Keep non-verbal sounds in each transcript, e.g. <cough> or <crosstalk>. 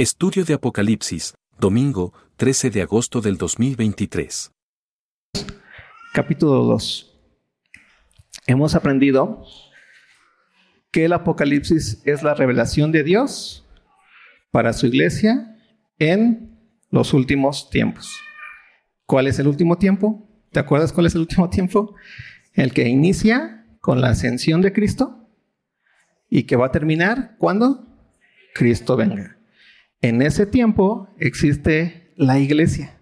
Estudio de Apocalipsis, domingo 13 de agosto del 2023. Capítulo 2. Hemos aprendido que el Apocalipsis es la revelación de Dios para su iglesia en los últimos tiempos. ¿Cuál es el último tiempo? ¿Te acuerdas cuál es el último <laughs> tiempo? El que inicia con la ascensión de Cristo y que va a terminar cuando Cristo venga. En ese tiempo existe la iglesia.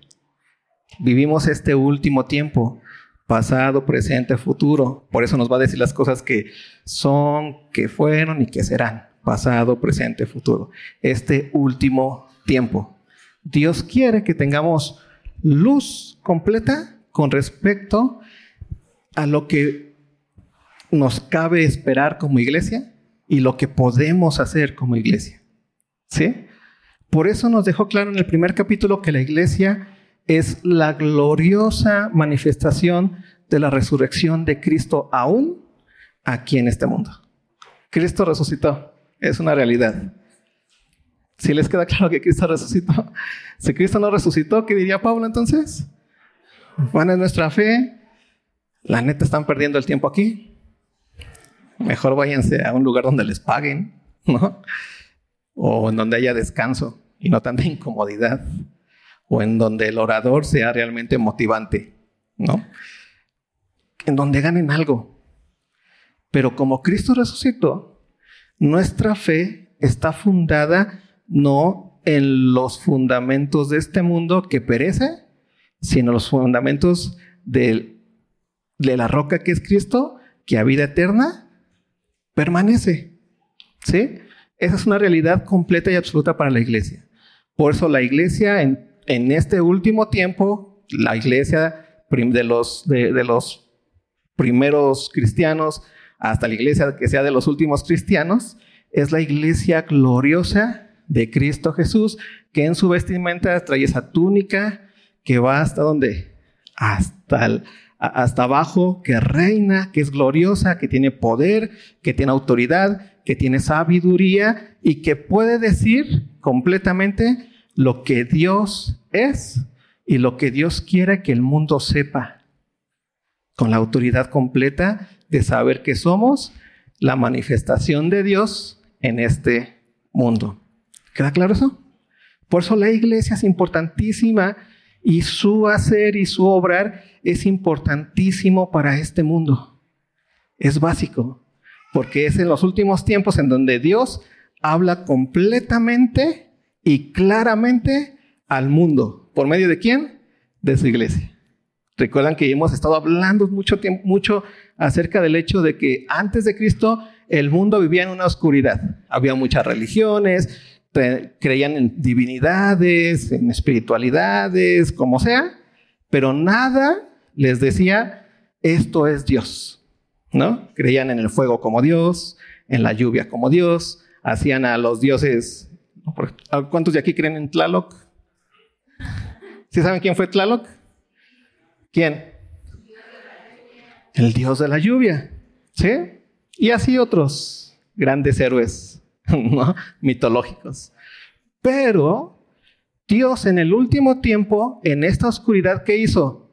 Vivimos este último tiempo, pasado, presente, futuro. Por eso nos va a decir las cosas que son, que fueron y que serán. Pasado, presente, futuro. Este último tiempo. Dios quiere que tengamos luz completa con respecto a lo que nos cabe esperar como iglesia y lo que podemos hacer como iglesia. ¿Sí? Por eso nos dejó claro en el primer capítulo que la iglesia es la gloriosa manifestación de la resurrección de Cristo aún aquí en este mundo. Cristo resucitó, es una realidad. Si les queda claro que Cristo resucitó, <laughs> si Cristo no resucitó, ¿qué diría Pablo entonces? Bueno, es nuestra fe. La neta están perdiendo el tiempo aquí. Mejor váyanse a un lugar donde les paguen, ¿no? O en donde haya descanso y no tanta incomodidad, o en donde el orador sea realmente motivante, ¿no? En donde ganen algo. Pero como Cristo resucitó, nuestra fe está fundada no en los fundamentos de este mundo que perece, sino los fundamentos de la roca que es Cristo, que a vida eterna permanece. ¿Sí? Esa es una realidad completa y absoluta para la iglesia. Por eso la iglesia en, este último tiempo, la iglesia de los, de, los primeros cristianos hasta la iglesia que sea de los últimos cristianos, es la iglesia gloriosa de Cristo Jesús, que en su vestimenta trae esa túnica que va hasta donde? Hasta, hasta abajo, que reina, que es gloriosa, que tiene poder, que tiene autoridad, que tiene sabiduría y que puede decir completamente lo que Dios es y lo que Dios quiere que el mundo sepa, con la autoridad completa de saber que somos la manifestación de Dios en este mundo. ¿Queda claro eso? Por eso la iglesia es importantísima y su hacer y su obrar es importantísimo para este mundo. Es básico porque es en los últimos tiempos en donde Dios habla completamente y claramente al mundo. ¿Por medio de quién? De su iglesia. Recuerdan que hemos estado hablando mucho tiempo, mucho acerca del hecho de que antes de Cristo el mundo vivía en una oscuridad. Había muchas religiones, creían en divinidades, en espiritualidades, como sea, pero nada les decía, esto es Dios. ¿No? Creían en el fuego como Dios, en la lluvia como Dios, hacían a los dioses. ¿Cuántos de aquí creen en Tlaloc? ¿Sí saben quién fue Tlaloc? ¿Quién? El dios de la lluvia, ¿sí? Y así otros grandes héroes <laughs> mitológicos. Pero Dios en el último tiempo, en esta oscuridad, ¿qué hizo?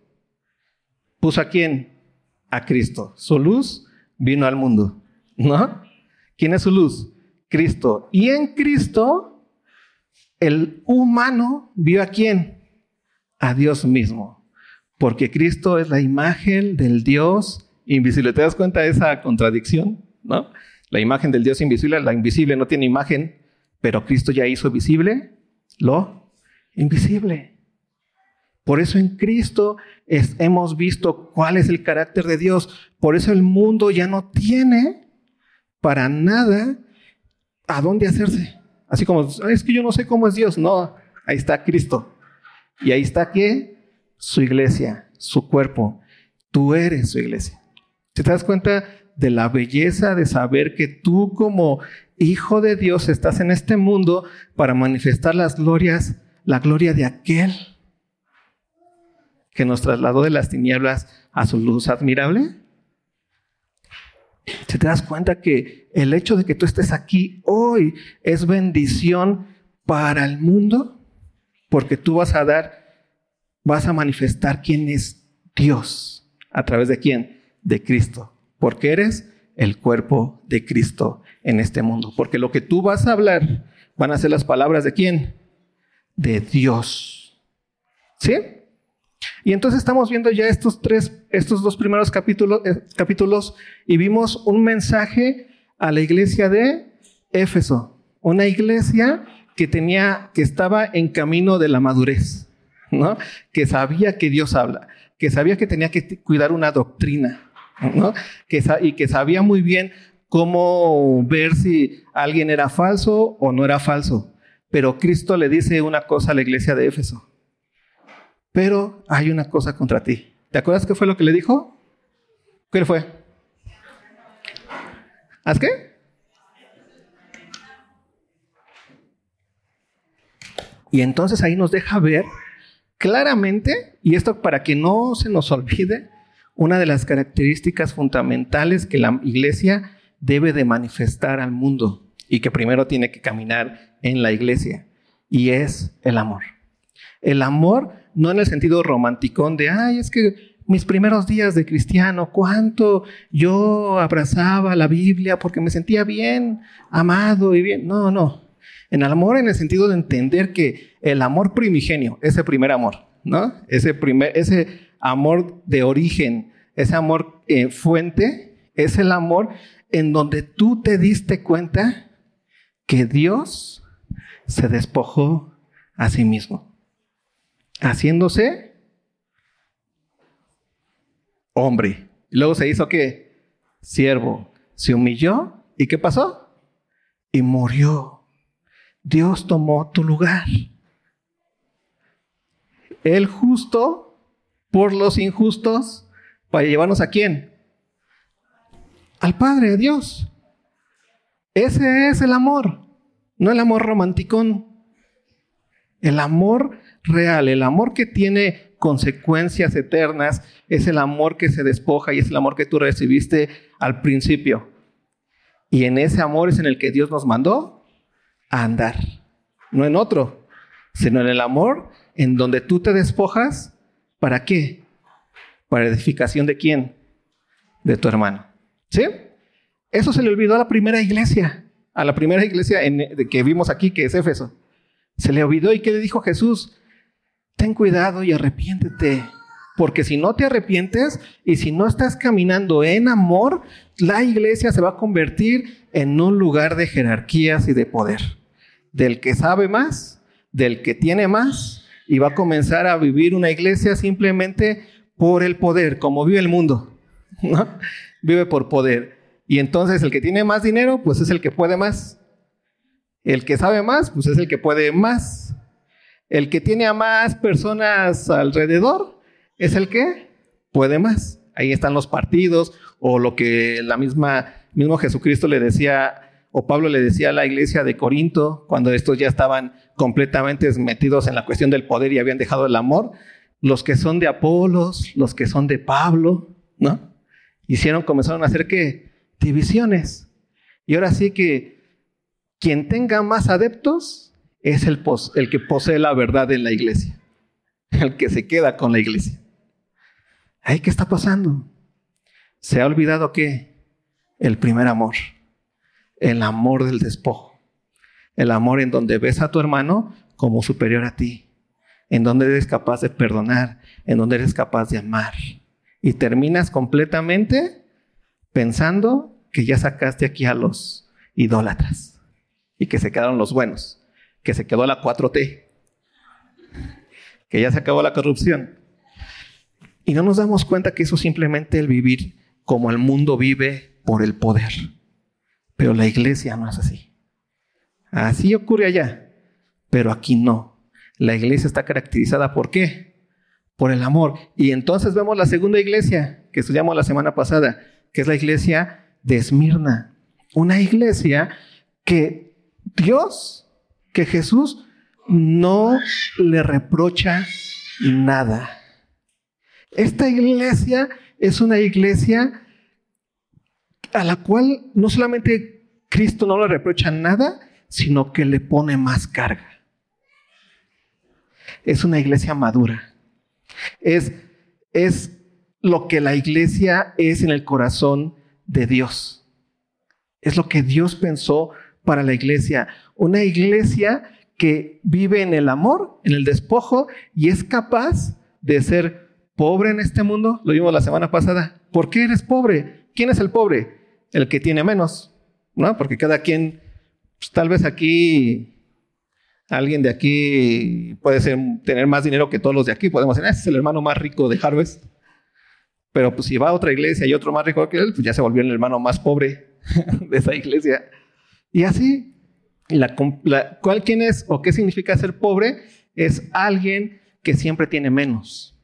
Puso a quién? A Cristo. Su luz vino al mundo, ¿no? ¿Quién es su luz? Cristo. Y en Cristo, el humano vio a quién? A Dios mismo. Porque Cristo es la imagen del Dios invisible. ¿Te das cuenta de esa contradicción? ¿No? La imagen del Dios invisible, la invisible no tiene imagen, pero Cristo ya hizo visible lo invisible. Por eso en Cristo hemos visto cuál es el carácter de Dios. Por eso el mundo ya no tiene para nada a dónde hacerse. Así como, es que yo no sé cómo es Dios. No, ahí está Cristo. Y ahí está qué? Su iglesia, su cuerpo. Tú eres su iglesia. ¿Te das cuenta de la belleza de saber que tú como hijo de Dios estás en este mundo para manifestar las glorias, la gloria de aquel que nos trasladó de las tinieblas a su luz admirable? ¿Te das cuenta que el hecho de que tú estés aquí hoy es bendición para el mundo, porque tú vas a dar, vas a manifestar quién es Dios. ¿A través de quién? De Cristo. Porque eres el cuerpo de Cristo en este mundo. Porque lo que tú vas a hablar van a ser las palabras de quién? De Dios. ¿Sí? Y entonces estamos viendo ya estos tres, estos dos primeros capítulos, eh, capítulos y vimos un mensaje a la iglesia de Éfeso, una iglesia que tenía, que estaba en camino de la madurez, ¿no? Que sabía que Dios habla, que sabía que tenía que cuidar una doctrina, ¿no? Y que sabía muy bien cómo ver si alguien era falso o no era falso. Pero Cristo le dice una cosa a la iglesia de Éfeso. Pero hay una cosa contra ti. ¿Te acuerdas qué fue lo que le dijo? ¿Qué fue? ¿Haz qué? Y entonces ahí nos deja ver claramente, y esto para que no se nos olvide, una de las características fundamentales que la iglesia debe de manifestar al mundo y que primero tiene que caminar en la iglesia, y es el amor. El amor no en el sentido romanticón de, ay, es que mis primeros días de cristiano, cuánto yo abrazaba la Biblia porque me sentía bien, amado y bien. No, no, en el amor en el sentido de entender que el amor primigenio, ese primer amor, ¿no? Ese, primer, ese amor de origen, ese amor eh, fuente, es el amor en donde tú te diste cuenta que Dios se despojó a sí mismo, haciéndose hombre. Luego se hizo que siervo, se humilló y ¿qué pasó? Y murió Dios tomó tu lugar. El justo por los injustos para llevarnos a quién? Al Padre, a Dios. Ese es el amor, no el amor romanticón. El amor real, el amor que tiene consecuencias eternas, es el amor que se despoja y es el amor que tú recibiste al principio. Y en ese amor es en el que Dios nos mandó a andar. No en otro, sino en el amor en donde tú te despojas. ¿Para qué? Para edificación de quién? De tu hermano. ¿Sí? Eso se le olvidó a la primera iglesia, a la primera iglesia que vimos aquí, que es Éfeso. Se le olvidó y ¿qué le dijo Jesús? Ten cuidado y arrepiéntete. Porque si no te arrepientes y si no estás caminando en amor, la iglesia se va a convertir en un lugar de jerarquías y de poder. Del que sabe más, del que tiene más, y va a comenzar a vivir una iglesia simplemente por el poder, como vive el mundo. <laughs> Vive por poder. Y entonces el que tiene más dinero, pues es el que puede más. El que sabe más, pues es el que puede más. El que tiene a más personas alrededor, es el que puede más. Ahí están los partidos o lo que la misma mismo Jesucristo le decía o Pablo le decía a la iglesia de Corinto cuando estos ya estaban completamente metidos en la cuestión del poder y habían dejado el amor, los que son de Apolos, los que son de Pablo, ¿no? Hicieron comenzaron a hacer qué? Divisiones. Y ahora sí que quien tenga más adeptos es el, el que posee la verdad en la iglesia, <laughs> el que se queda con la iglesia. ¿qué está pasando? Se ha olvidado que el primer amor, el amor del despojo, el amor en donde ves a tu hermano como superior a ti, en donde eres capaz de perdonar, en donde eres capaz de amar. Y terminas completamente pensando que ya sacaste aquí a los idólatras y que se quedaron los buenos, que se quedó la 4T, que ya se acabó la corrupción. Y no nos damos cuenta que eso simplemente el vivir como el mundo vive por el poder. Pero la iglesia no es así. Así ocurre allá, pero aquí no. La iglesia está caracterizada por qué? Por el amor. Y entonces vemos la segunda iglesia que estudiamos la semana pasada, que es la iglesia de Esmirna. Una iglesia que Dios, que Jesús no le reprocha nada. Esta iglesia es una iglesia a la cual no solamente Cristo no le reprocha nada, sino que le pone más carga. es una iglesia madura. Es, es lo que la iglesia es en el corazón de Dios. Es lo que Dios pensó para la iglesia. Una iglesia que vive en el amor, en el despojo y es capaz de ser pobre en este mundo. Lo vimos la semana pasada. ¿Por qué eres pobre? ¿Quién es el pobre? El que tiene menos, ¿no? Porque cada quien, pues, tal vez aquí Alguien de aquí puede ser, tener más dinero que todos los de aquí. Podemos decir, ese es el hermano más rico de Harvest. Pero pues si va a otra iglesia y otro más rico que él, pues ya se volvió el hermano más pobre <laughs> de esa iglesia. Y así, ¿cuál quién es o qué significa ser pobre? Es alguien que siempre tiene menos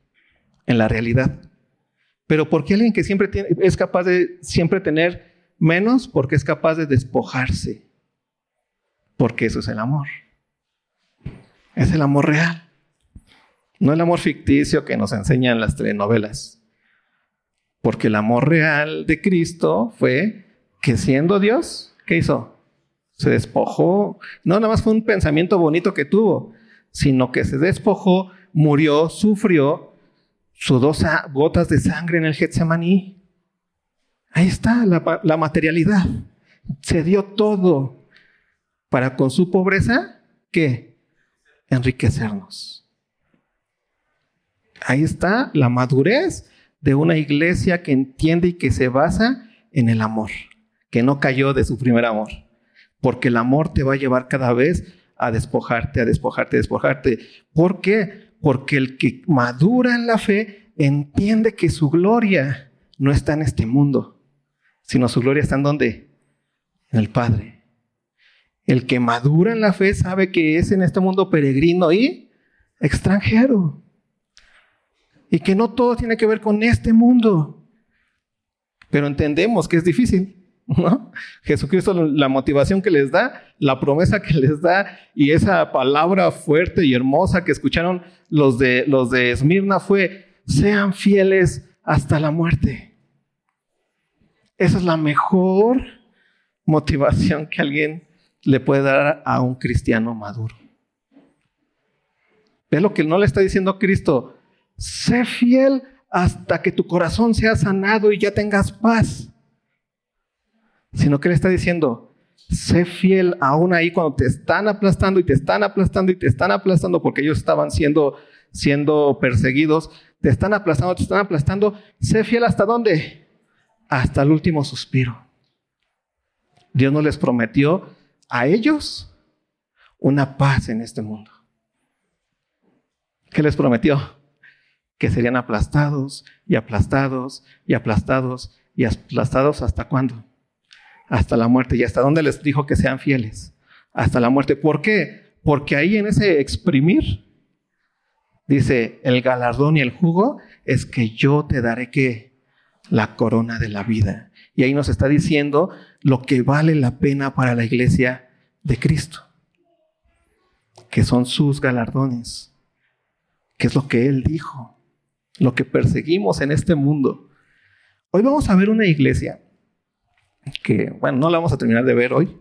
en la realidad. Pero ¿por qué alguien que siempre tiene, es capaz de siempre tener menos? Porque es capaz de despojarse. Porque eso es el amor. Es el amor real. No el amor ficticio que nos enseñan las telenovelas. Porque el amor real de Cristo fue que siendo Dios, ¿qué hizo? Se despojó. No nada más fue un pensamiento bonito que tuvo, sino que se despojó, murió, sufrió, sudó gotas de sangre en el Getsemaní. Ahí está la, la materialidad. Se dio todo para con su pobreza, ¿qué? enriquecernos. Ahí está la madurez de una iglesia que entiende y que se basa en el amor, que no cayó de su primer amor, porque el amor te va a llevar cada vez a despojarte, a despojarte, a despojarte. ¿Por qué? Porque el que madura en la fe entiende que su gloria no está en este mundo, sino su gloria está en donde? En el Padre. El que madura en la fe sabe que es en este mundo peregrino y extranjero. Y que no todo tiene que ver con este mundo. Pero entendemos que es difícil. <laughs> ¿no? Jesucristo, la motivación que les da, la promesa que les da y esa palabra fuerte y hermosa que escucharon los de, los de Esmirna fue, sean fieles hasta la muerte. Esa es la mejor motivación que alguien le puede dar a un cristiano maduro. Es lo que no le está diciendo Cristo. Sé fiel hasta que tu corazón sea sanado y ya tengas paz. Sino que le está diciendo, sé fiel aún ahí cuando te están aplastando y te están aplastando y te están aplastando porque ellos estaban siendo, siendo perseguidos. Te están aplastando, te están aplastando. Sé fiel hasta dónde? Hasta el último suspiro. Dios no les prometió a ellos una paz en este mundo. ¿Qué les prometió? Que serían aplastados y aplastados y aplastados y aplastados hasta cuándo? Hasta la muerte. ¿Y hasta dónde les dijo que sean fieles? Hasta la muerte. ¿Por qué? Porque ahí en ese exprimir, dice, el galardón y el jugo es que yo te daré que la corona de la vida. Y ahí nos está diciendo lo que vale la pena para la iglesia de Cristo, que son sus galardones, que es lo que Él dijo, lo que perseguimos en este mundo. Hoy vamos a ver una iglesia que, bueno, no la vamos a terminar de ver hoy,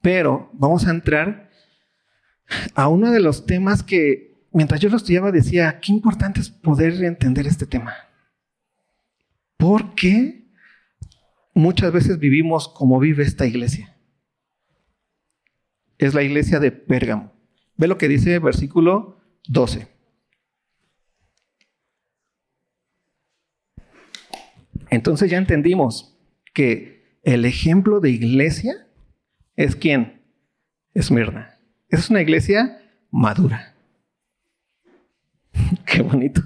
pero vamos a entrar a uno de los temas que, mientras yo lo estudiaba, decía, qué importante es poder entender este tema. Porque muchas veces vivimos como vive esta iglesia. Es la iglesia de Pérgamo. Ve lo que dice versículo 12. Entonces ya entendimos que el ejemplo de iglesia es quién? Esmirna. Es una iglesia madura. <laughs> Qué bonito.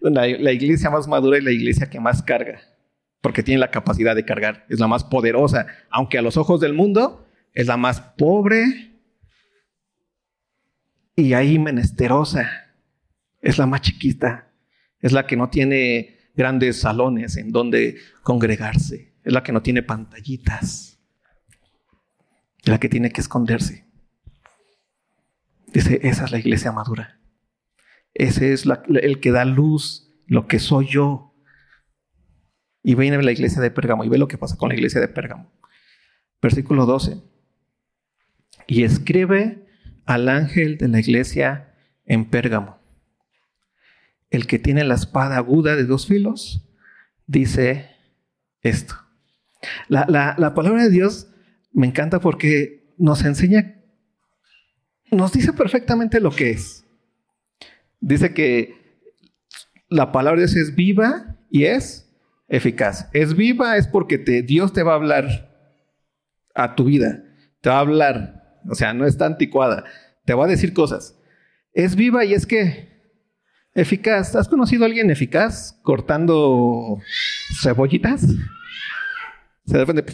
La, la, iglesia más madura es la iglesia que más carga porque tiene la capacidad de cargar, es la más poderosa, aunque a los ojos del mundo es la más pobre y ahí menesterosa, es la más chiquita, es la que no tiene grandes salones en donde congregarse, es la que no tiene pantallitas, la que tiene que esconderse. Dice, esa es la iglesia madura. Ese es el que da luz, lo que soy yo, y viene a la iglesia de Pérgamo y ve lo que pasa con la iglesia de Pérgamo. Versículo 12. Y escribe al ángel de la iglesia en Pérgamo. El que tiene la espada aguda de dos filos dice esto. La, la palabra de Dios me encanta porque nos enseña, nos dice perfectamente lo que es. Dice que la palabra es viva y es eficaz. Es viva es porque te, Dios te va a hablar a tu vida. Te va a hablar. O sea, no está anticuada. Te va a decir cosas. Es viva y es que eficaz. ¿Has conocido a alguien eficaz cortando cebollitas? Se depende.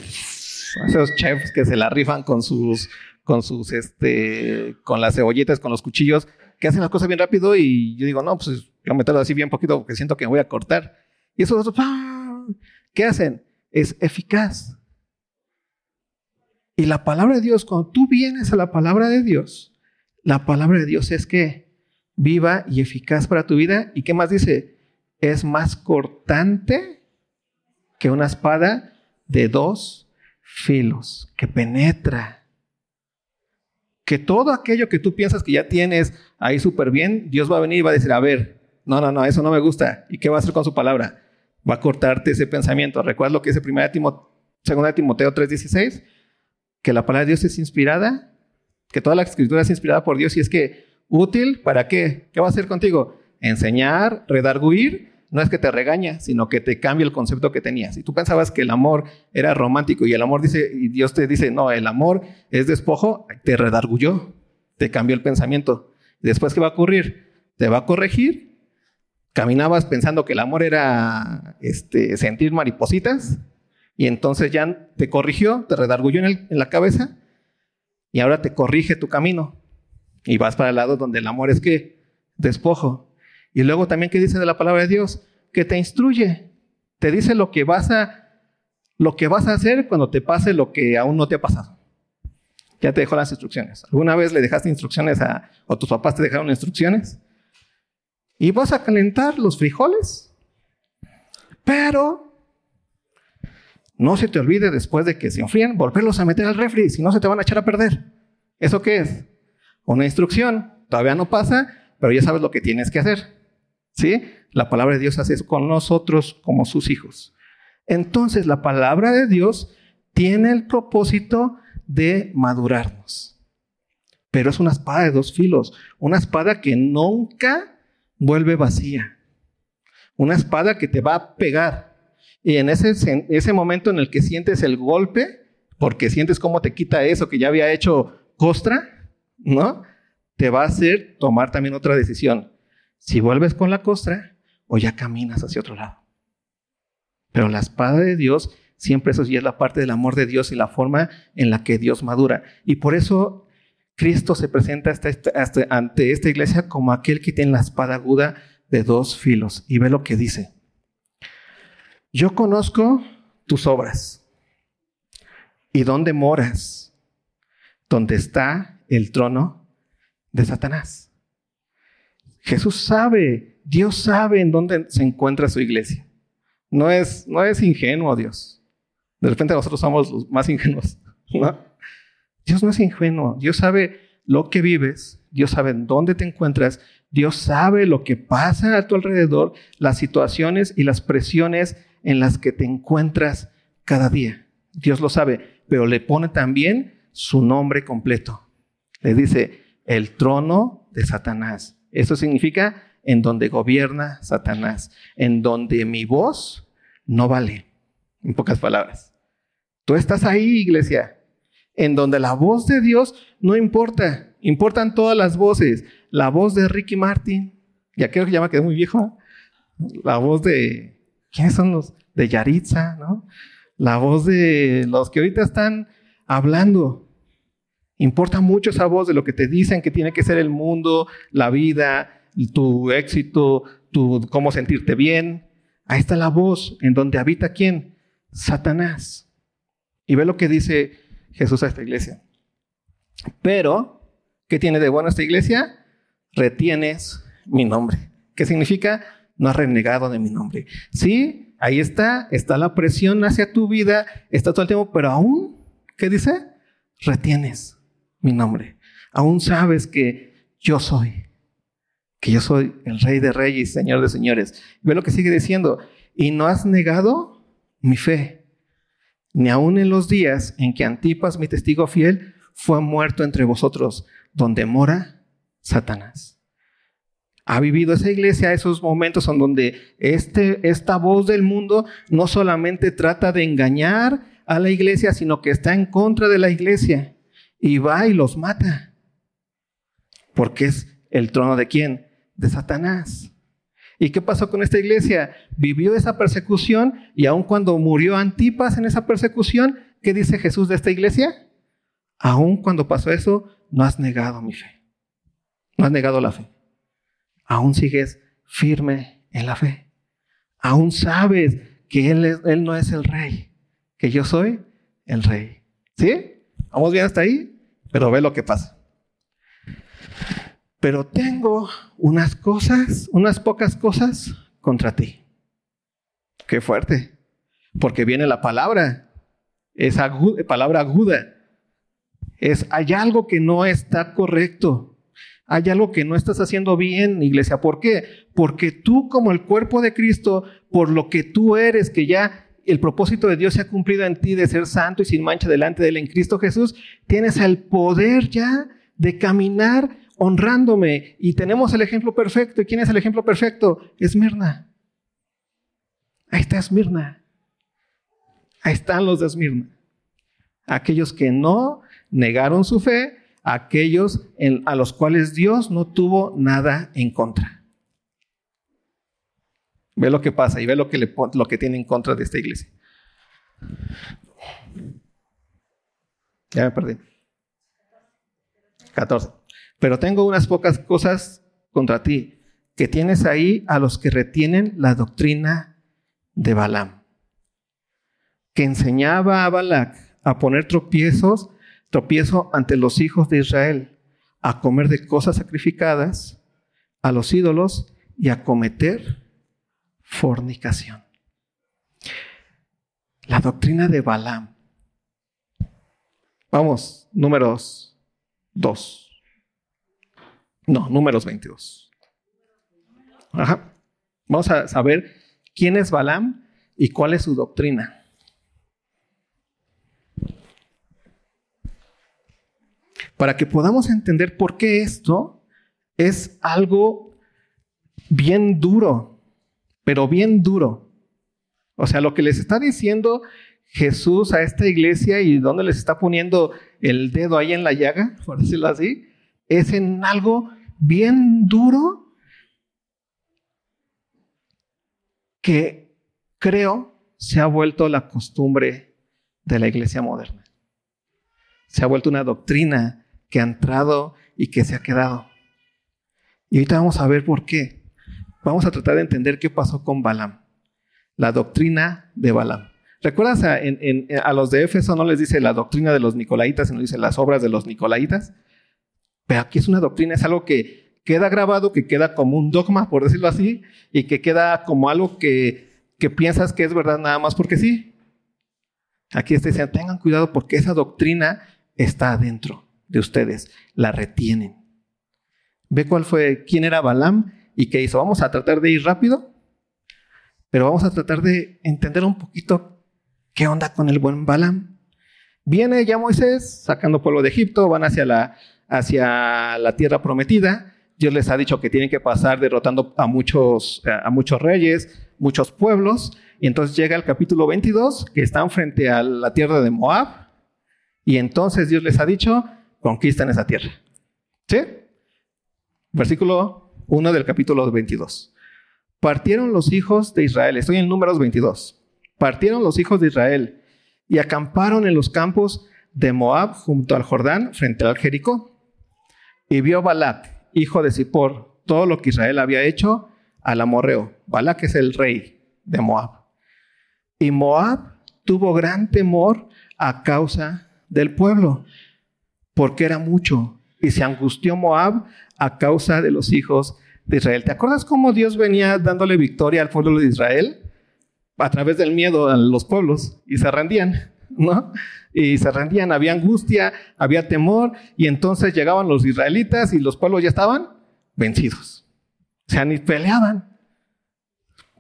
Esos chefs que se la rifan con sus, con sus, este, con las cebollitas, con los cuchillos, que hacen las cosas bien rápido y yo digo, no, pues yo me así bien poquito porque siento que me voy a cortar. Y esos otros, ¿qué hacen? Es eficaz. Y la palabra de Dios, cuando tú vienes a la palabra de Dios, la palabra de Dios es que viva y eficaz para tu vida. ¿Y qué más dice? Es más cortante que una espada de dos filos, que penetra. Que todo aquello que tú piensas que ya tienes ahí súper bien, Dios va a venir y va a decir, a ver, no, no, no, eso no me gusta. ¿Y qué va a hacer con su palabra? Va a cortarte ese pensamiento. ¿Recuerdas lo que dice 1 Timoteo, 2 Timoteo 3:16? Que la palabra de Dios es inspirada, que toda la escritura es inspirada por Dios y es que útil, ¿para qué? ¿Qué va a hacer contigo? Enseñar, redarguir, no es que te regaña, sino que te cambia el concepto que tenías. Y tú pensabas que el amor era romántico y el amor dice, Dios te dice, no, el amor es despojo, te redargulló, te cambió el pensamiento. después, ¿qué va a ocurrir? Te va a corregir caminabas pensando que el amor era este, sentir maripositas y entonces ya te corrigió, te redargulló en, en, la cabeza y ahora te corrige tu camino y vas para el lado donde el amor es que despojo. Y luego también que dice de la palabra de Dios que te instruye, te dice lo que vas a lo que vas a hacer cuando te pase lo que aún no te ha pasado. Ya te dejó las instrucciones. ¿Alguna vez le dejaste instrucciones a o tus papás te dejaron instrucciones? y vas a calentar los frijoles, pero no se te olvide después de que se enfríen, volverlos a meter al refri, si no se te van a echar a perder. ¿Eso qué es? Una instrucción. Todavía no pasa, pero ya sabes lo que tienes que hacer. ¿Sí? La palabra de Dios hace eso con nosotros como sus hijos. Entonces, la palabra de Dios tiene el propósito de madurarnos. Pero es una espada de dos filos, una espada que nunca vuelve vacía. Una espada que te va a pegar. Y en ese, ese momento en el que sientes el golpe, porque sientes cómo te quita eso que ya había hecho costra, ¿no? Te va a hacer tomar también otra decisión. Si vuelves con la costra o ya caminas hacia otro lado. Pero la espada de Dios, siempre es la parte del amor de Dios y la forma en la que Dios madura. Y por eso Cristo se presenta ante esta iglesia como aquel que tiene la espada aguda de dos filos. Y ve lo que dice. Yo conozco tus obras y dónde moras, donde está el trono de Satanás. Jesús sabe, Dios sabe en dónde se encuentra su iglesia. No es, no es ingenuo Dios. De repente nosotros somos los más ingenuos. <laughs> Dios no es ingenuo, Dios sabe lo que vives, Dios sabe en dónde te encuentras, Dios sabe lo que pasa a tu alrededor, las situaciones y las presiones en las que te encuentras cada día. Dios lo sabe, pero le pone también su nombre completo. Le dice, el trono de Satanás. Eso significa en donde gobierna Satanás, en donde mi voz no vale. En pocas palabras. Tú estás ahí, iglesia en donde la voz de Dios no importa, importan todas las voces. La voz de Ricky Martin, ya creo que ya me quedé muy viejo, la voz de, ¿quiénes son los? De Yaritza, ¿no? La voz de los que ahorita están hablando. Importa mucho esa voz de lo que te dicen que tiene que ser el mundo, la vida, tu éxito, tu cómo sentirte bien. Ahí está la voz en donde habita quién? Satanás. Y ve lo que dice Jesús a esta iglesia. Pero, ¿qué tiene de bueno esta iglesia? Retienes mi nombre. ¿Qué significa? No has renegado de mi nombre. Sí, ahí está, está la presión hacia tu vida, está todo el tiempo, pero aún, ¿qué dice? Retienes mi nombre. Aún sabes que yo soy. que yo soy el rey de reyes señor de señores. Ve lo que sigue diciendo, y no has negado mi fe, ni aun en los días en que Antipas, mi testigo fiel, fue muerto entre vosotros, donde mora Satanás. Ha vivido esa iglesia esos momentos en donde este, esta voz del mundo no solamente trata de engañar a la iglesia, sino que está en contra de la iglesia y va y los mata. Porque es el trono de quién? De Satanás. ¿Y qué pasó con esta iglesia? Vivió esa persecución y aun cuando murió Antipas en esa persecución, ¿qué dice Jesús de esta iglesia? Aun cuando pasó eso, no has negado mi fe. No has negado la fe. Aún sigues firme en la fe. Aún sabes que él, él no es el rey, que yo soy el rey. ¿Sí? ¿Vamos bien hasta ahí? Pero ve lo que pasa pero tengo unas cosas, unas pocas cosas contra ti. Qué fuerte, porque viene la palabra, esa palabra aguda. Es, hay algo que no está correcto, hay algo que no estás haciendo bien, iglesia. ¿Por qué? Porque tú como el cuerpo de Cristo, por lo que tú eres, que ya el propósito de Dios se ha cumplido en ti de ser santo y sin mancha delante de Él en Cristo Jesús, tienes el poder ya de caminar honrándome. Y tenemos el ejemplo perfecto. ¿Y quién es el ejemplo perfecto? Esmirna. Ahí está Esmirna. Ahí están los de Esmirna. Aquellos que no negaron su fe, aquellos a los cuales Dios no tuvo nada en contra. Ve lo que pasa y ve lo que, le, lo que tiene en contra de esta iglesia. Ya me perdí. 14. Pero tengo unas pocas cosas contra ti, que tienes ahí a los que retienen la doctrina de Balaam, que enseñaba a Balac a poner tropiezos, tropiezo ante los hijos de Israel, a comer de cosas sacrificadas a los ídolos y a cometer fornicación. La doctrina de Balaam. Vamos, números 2. No, números 22. Ajá. Vamos a saber quién es Balaam y cuál es su doctrina. Para que podamos entender por qué esto es algo bien duro, pero bien duro. O sea, lo que les está diciendo Jesús a esta iglesia y donde les está poniendo el dedo ahí en la llaga, por decirlo así, es en algo bien duro que creo se ha vuelto la costumbre de la iglesia moderna. Se ha vuelto una doctrina que ha entrado y que se ha quedado. Y ahorita vamos a ver por qué. Vamos a tratar de entender qué pasó con Balaam. La doctrina de Balaam. ¿Recuerdas a, a los de Éfeso no les dice la doctrina de los Nicolaitas, sino dice las obras de los Nicolaitas? Pero aquí es una doctrina, es algo que queda grabado, que queda como un dogma, por decirlo así, y que queda como algo que, que piensas que es verdad nada más porque sí. Aquí está diciendo, tengan cuidado porque esa doctrina está adentro de ustedes, la retienen. Ve cuál fue, quién era Balaam y qué hizo. Vamos a tratar de ir rápido, pero vamos a tratar de entender un poquito qué onda con el buen Balaam. Viene ya Moisés sacando pueblo de Egipto, van hacia la, hacia la tierra prometida. Dios les ha dicho que tienen que pasar derrotando a muchos, a muchos reyes, muchos pueblos. Y entonces llega el capítulo 22, que están frente a la tierra de Moab. Y entonces Dios les ha dicho, conquistan esa tierra. ¿Sí? Versículo 1 del capítulo 22. Partieron los hijos de Israel, estoy en números 22. Partieron los hijos de Israel y acamparon en los campos de Moab junto al Jordán frente al Jericó. Y vio Balac, hijo de Zippor, todo lo que Israel había hecho al amorreo. Balac es el rey de Moab. Y Moab tuvo gran temor a causa del pueblo, porque era mucho. Y se angustió Moab a causa de los hijos de Israel. ¿Te acuerdas cómo Dios venía dándole victoria al pueblo de Israel? A través del miedo a los pueblos y se rendían, ¿no? y se rendían, había angustia, había temor, y entonces llegaban los israelitas y los pueblos ya estaban vencidos. O sea, ni peleaban.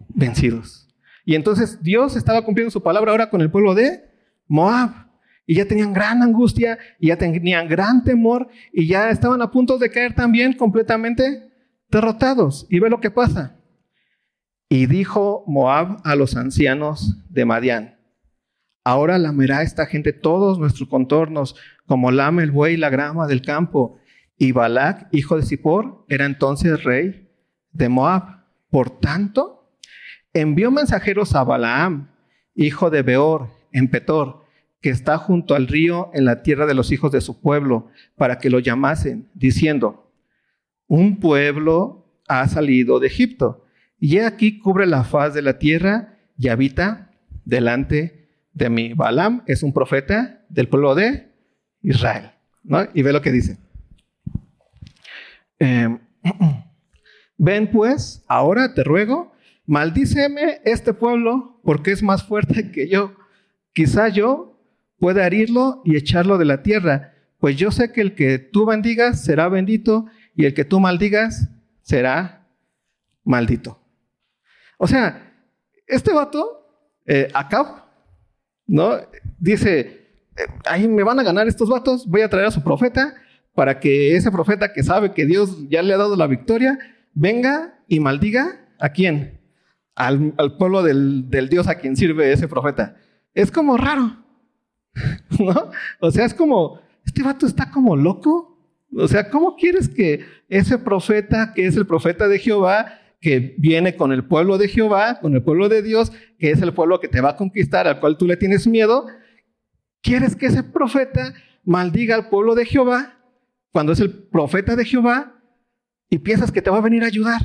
Vencidos. Y entonces Dios estaba cumpliendo su palabra ahora con el pueblo de Moab. Y ya tenían gran angustia, y ya tenían gran temor, y ya estaban a punto de caer también completamente derrotados. Y ve lo que pasa. Y dijo Moab a los ancianos de Madián, ahora lamerá esta gente todos nuestros contornos, como lame el buey la grama del campo. Y Balac, hijo de Zippor, era entonces rey de Moab. Por tanto, envió mensajeros a Balaam, hijo de Beor, en Petor, que está junto al río en la tierra de los hijos de su pueblo, para que lo llamasen, diciendo, un pueblo ha salido de Egipto, y aquí cubre la faz de la tierra y habita delante de mí. Balaam es un profeta del pueblo de Israel. Y ve lo que dice. Em, <clears throat> ven pues, ahora te ruego, maldíceme este pueblo porque es más fuerte que yo. Quizá yo pueda herirlo y echarlo de la tierra, pues yo sé que el que tú bendigas será bendito y el que tú maldigas será maldito. O sea, este vato, eh, acá, ¿no? Dice, ahí me van a ganar estos vatos, voy a traer a su profeta para que ese profeta que sabe que Dios ya le ha dado la victoria, venga y maldiga a quién? Al, pueblo del, Dios a quien sirve ese profeta. Es como raro, <laughs> ¿no? O sea, es como, este vato está como loco. O sea, ¿cómo quieres que ese profeta, que es el profeta de Jehová, que viene con el pueblo de Jehová, con el pueblo de Dios, que es el pueblo que te va a conquistar, al cual tú le tienes miedo, ¿Quieres que ese profeta maldiga al pueblo de Jehová cuando es el profeta de Jehová y piensas que te va a venir a ayudar?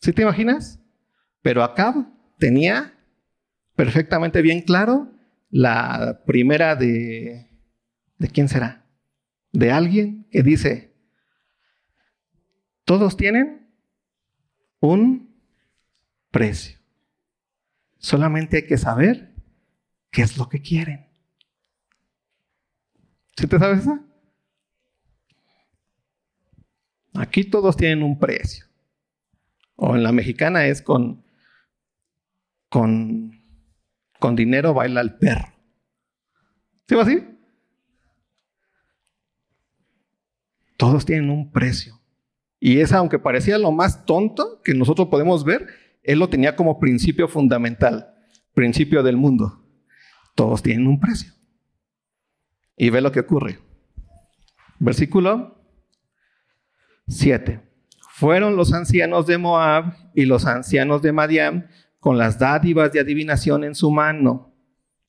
¿Sí te imaginas? Pero acá tenía perfectamente bien claro la primera de... ¿De quién será? De alguien que dice, todos tienen un precio. Solamente hay que saber qué es lo que quieren. ¿Sí te sabes eso? Aquí todos tienen un precio. O en la mexicana es con, con, con dinero baila el perro. ¿Sí va así? Todos tienen un precio. Y esa, aunque parecía lo más tonto que nosotros podemos ver, él lo tenía como principio fundamental, principio del mundo. Todos tienen un precio. Y ve lo que ocurre. Versículo 7. Fueron los ancianos de Moab y los ancianos de Madián con las dádivas de adivinación en su mano.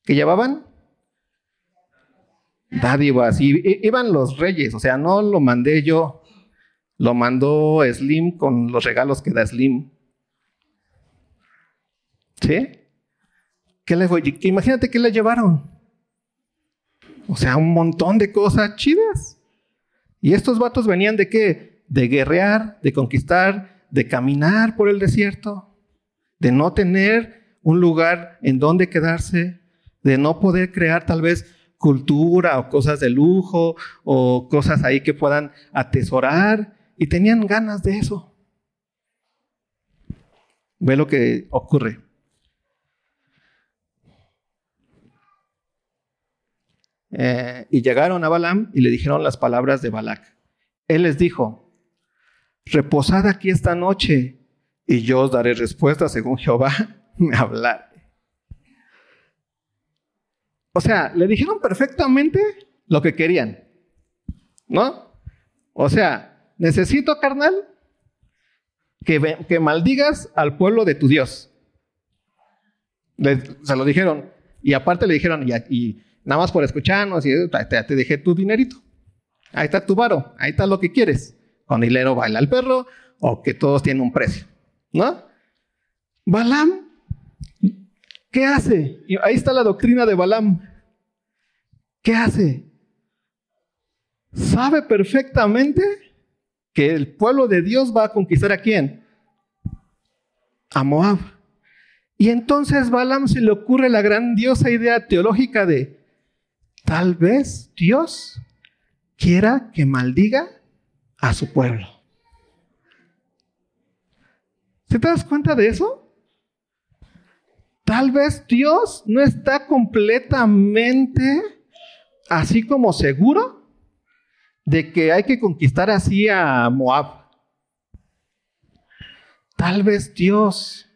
¿Qué llevaban? Dádivas. Y iban los reyes, o sea, no lo mandé yo, lo mandó Slim con los regalos que da Slim. ¿Sí? ¿Qué le, imagínate que le llevaron. O sea, un montón de cosas chidas. Y estos vatos venían de qué? De guerrear, de conquistar, de caminar por el desierto, de no tener un lugar en donde quedarse, de no poder crear tal vez cultura o cosas de lujo o cosas ahí que puedan atesorar. Y tenían ganas de eso. Ve lo que ocurre. Eh, y llegaron a Balaam y le dijeron las palabras de Balac. Él les dijo, reposad aquí esta noche y yo os daré respuesta según Jehová <laughs> me hablar. O sea, le dijeron perfectamente lo que querían. ¿No? O sea, necesito, carnal, que, que maldigas al pueblo de tu Dios. se lo dijeron. Y aparte le dijeron, y, nada más por escucharnos y te, te dejé tu dinerito. Ahí está tu varo, ahí está lo que quieres. Con hilero baila el perro o que todos tienen un precio, ¿no? Balam, ¿qué hace? Y ahí está la doctrina de Balam. ¿Qué hace? Sabe perfectamente que el pueblo de Dios va a conquistar a quién? A Moab. Y entonces Balam se le ocurre la grandiosa idea teológica de, Tal vez Dios quiera que maldiga a su pueblo. ¿Te das cuenta de eso? Tal vez Dios no está completamente así como seguro de que hay que conquistar así a Moab. Tal vez Dios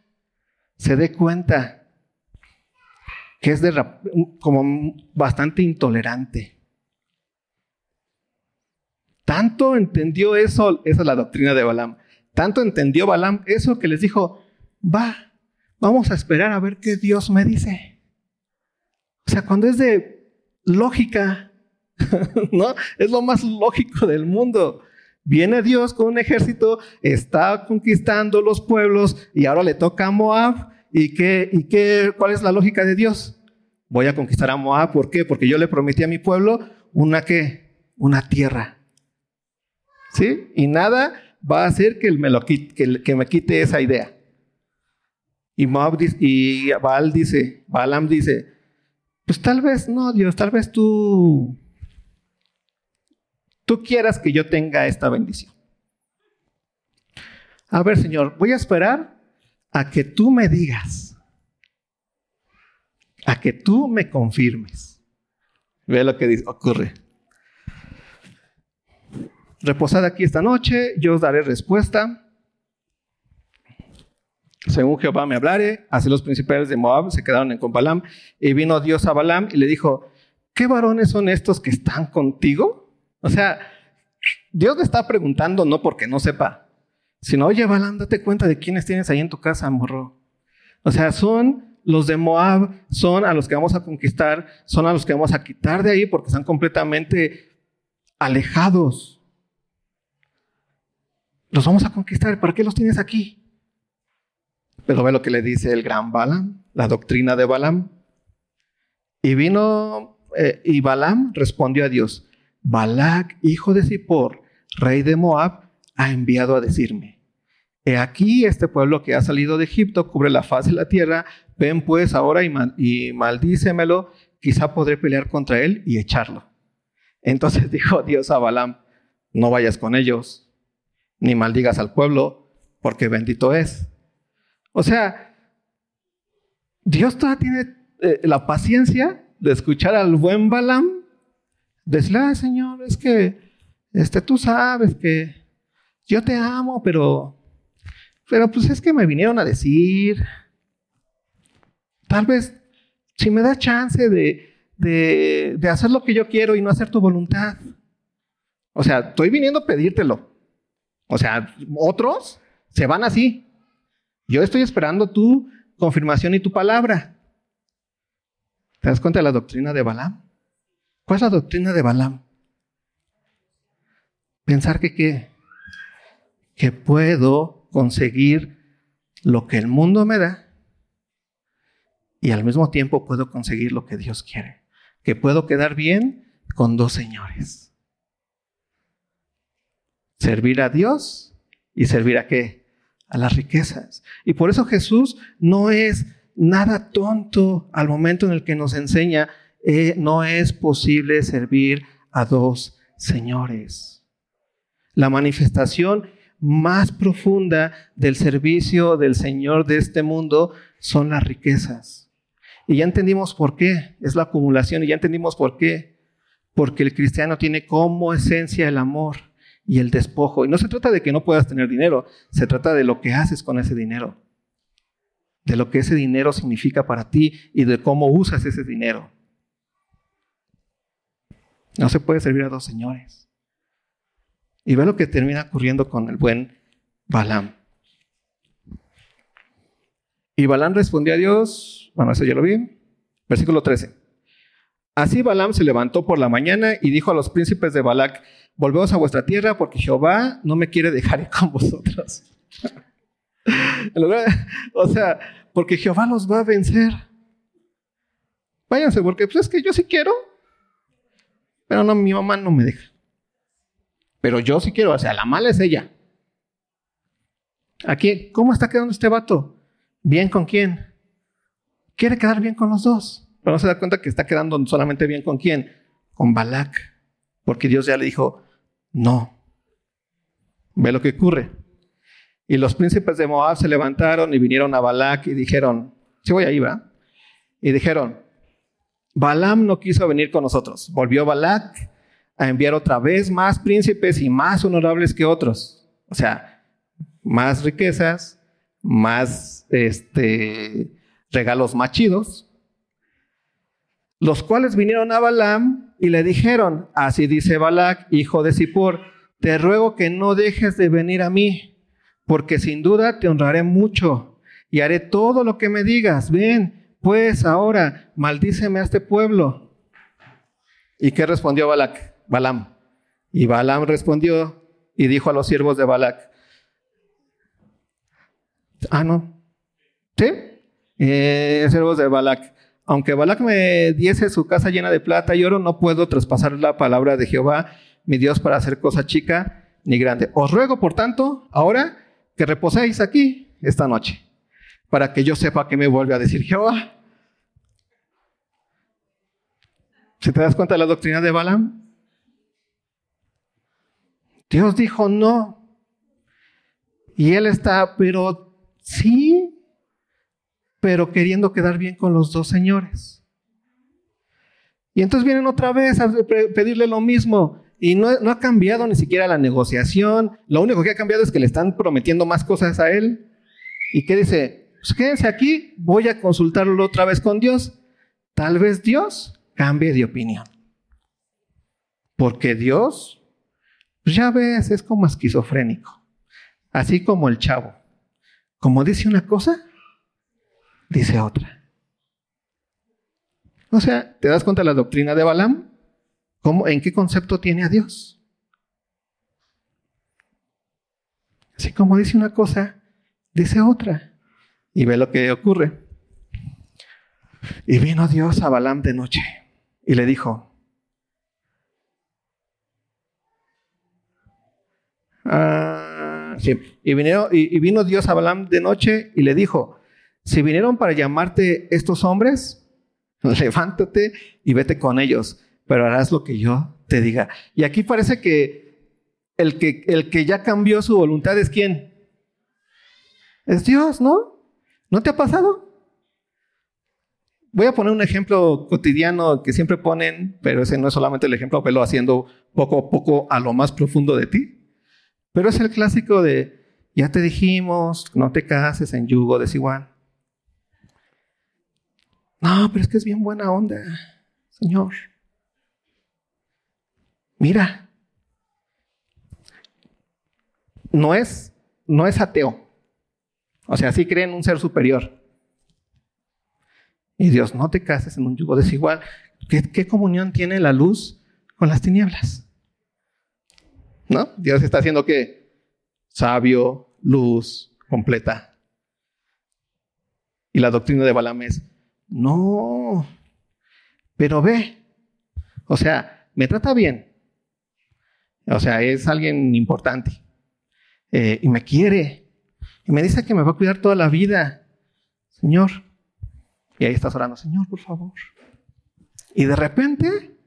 se dé cuenta que es de, como bastante intolerante. Tanto entendió eso, esa es la doctrina de Balaam. Tanto entendió Balaam eso que les dijo, va, vamos a esperar a ver qué Dios me dice. O sea, cuando es de lógica, <laughs> ¿no? Es lo más lógico del mundo. Viene Dios con un ejército, está conquistando los pueblos y ahora le toca a Moab. ¿Y, qué, y qué, cuál es la lógica de Dios? Voy a conquistar a Moab. ¿Por qué? Porque yo le prometí a mi pueblo una qué? Una tierra. ¿Sí? Y nada va a hacer que me, lo quite, que, me quite esa idea. Y, Moab y Baal dice, Balaam dice, pues tal vez no, Dios, tal vez tú tú quieras que yo tenga esta bendición. A ver, Señor, voy a esperar a que tú me digas, a que tú me confirmes. Ve lo que ocurre. Reposad aquí esta noche, yo os daré respuesta. Según Jehová me hablare, así los principales de Moab se quedaron en con. Y vino Dios a Balaam y le dijo, ¿qué varones son estos que están contigo? O sea, Dios le está preguntando no porque no sepa, sino, oye, Balaam, date cuenta de quiénes tienes ahí en tu casa, morro. O sea, son los de Moab, son a los que vamos a conquistar, son a los que vamos a quitar de ahí porque están completamente alejados. Los vamos a conquistar, ¿para qué los tienes aquí? Pero ve lo que le dice el gran Balaam, la doctrina de Balaam. Y vino, eh, y Balaam respondió a Dios, Balac, hijo de Zippor, rey de Moab, ha enviado a decirme, he aquí este pueblo que ha salido de Egipto cubre la faz de la tierra, ven pues ahora y, maldícemelo, quizá podré pelear contra él y echarlo. Entonces <laughs> dijo Dios a Balaam, no vayas con ellos, ni maldigas al pueblo, porque bendito es. O sea, Dios todavía tiene eh, la paciencia de escuchar al buen Balaam decirle, ah, Señor, es que este, tú sabes que yo te amo, pero, pero pues es que me vinieron a decir, tal vez si me da chance de, de, de hacer lo que yo quiero y no hacer tu voluntad. O sea, estoy viniendo a pedírtelo. O sea, otros se van así. Yo estoy esperando tu confirmación y tu palabra. ¿Te das cuenta de la doctrina de Balaam? ¿Cuál es la doctrina de Balaam? Pensar que? Que puedo conseguir lo que el mundo me da y al mismo tiempo puedo conseguir lo que Dios quiere. Que puedo quedar bien con dos señores. Servir a Dios y servir a qué? A las riquezas. Y por eso Jesús no es nada tonto al momento en el que nos enseña eh, no es posible servir a dos señores. La manifestación más profunda del servicio del Señor de este mundo son las riquezas. Y ya entendimos por qué, es la acumulación, y ya entendimos por qué. Porque el cristiano tiene como esencia el amor y el despojo. Y no se trata de que no puedas tener dinero, se trata de lo que haces con ese dinero, de lo que ese dinero significa para ti y de cómo usas ese dinero. No se puede servir a dos señores. Y ve lo que termina ocurriendo con el buen Balaam. Y Balaam respondió a Dios, bueno, eso ya lo vi, versículo 13. Así Balaam se levantó por la mañana y dijo a los príncipes de Balac, volveos a vuestra tierra porque Jehová no me quiere dejar <laughs> ir con vosotros. o sea, porque Jehová los va a vencer. Váyanse, porque pues es que yo sí quiero, pero no, mi mamá no me deja. Pero yo sí quiero, o sea, la mala es ella. Aquí, ¿cómo está quedando este vato? ¿Bien con quién? Quiere quedar bien con los dos. Pero no se da cuenta que está quedando solamente bien con quién? Con Balak. Porque Dios ya le dijo, no. Ve lo que ocurre. Y los príncipes de Moab se levantaron y vinieron a Balac y dijeron, sí voy ahí, ¿va? Y dijeron, Balaam no quiso venir con nosotros. Volvió Balac a enviar otra vez más príncipes y más honorables que otros. O sea, más riquezas, más este, regalos más chidos. Los cuales vinieron a Balaam y le dijeron, así dice Balac, hijo de Zippor, te ruego que no dejes de venir a mí, porque sin duda te honraré mucho y haré todo lo que me digas. Ven, pues ahora, maldíceme a este pueblo. ¿Y qué respondió Balac? Balaam. Y Balaam respondió y dijo a los siervos de Balac, ah, no, ¿sí? Eh, siervos de Balac, aunque Balac me diese su casa llena de plata y oro, no puedo traspasar la palabra de Jehová, mi Dios, para hacer cosa chica ni grande. Os ruego, por tanto, ahora que reposéis aquí esta noche, para que yo sepa que me vuelve a decir Jehová. ¿Se te das cuenta de la doctrina de Balaam? Dios dijo no. Y él está, pero sí, pero queriendo quedar bien con los dos señores. Y entonces vienen otra vez a pedirle lo mismo. Y no, ha cambiado ni siquiera la negociación. Lo único que ha cambiado es que le están prometiendo más cosas a él. ¿Y qué dice? Pues quédense aquí, voy a consultarlo otra vez con Dios. Tal vez Dios cambie de opinión. Porque Dios pues ya ves, es como esquizofrénico. Así como el chavo. Como dice una cosa, dice otra. O sea, ¿te das cuenta de la doctrina de Balaam? ¿Cómo, ¿En qué concepto tiene a Dios? Así como dice una cosa, dice otra. Y ve lo que ocurre. Y vino Dios a Balaam de noche y le dijo, Ah, y, y, vino Dios a Balaam de noche y le dijo, si vinieron para llamarte estos hombres, <laughs> levántate y vete con ellos, pero harás lo que yo te diga. Y aquí parece que el que, el que ya cambió su voluntad es quién? Es Dios, ¿no? ¿No te ha pasado? Voy a poner un ejemplo cotidiano que siempre ponen, pero ese no es solamente el ejemplo, pero haciendo poco a poco a lo más profundo de ti. Pero es el clásico de, ya te dijimos, no te cases en yugo desigual. No, pero es que es bien buena onda, Señor. Mira, no es, no es ateo. O sea, sí cree en un ser superior. Y Dios, no te cases en un yugo desigual. qué comunión tiene la luz con las tinieblas? ¿No? Dios está haciendo que sabio, luz, completa. Y la doctrina de Balaam es, no, pero ve, o sea, me trata bien. O sea, es alguien importante. Eh, y me quiere. Y me dice que me va a cuidar toda la vida. Señor. Y ahí estás orando, Señor, por favor. Y de repente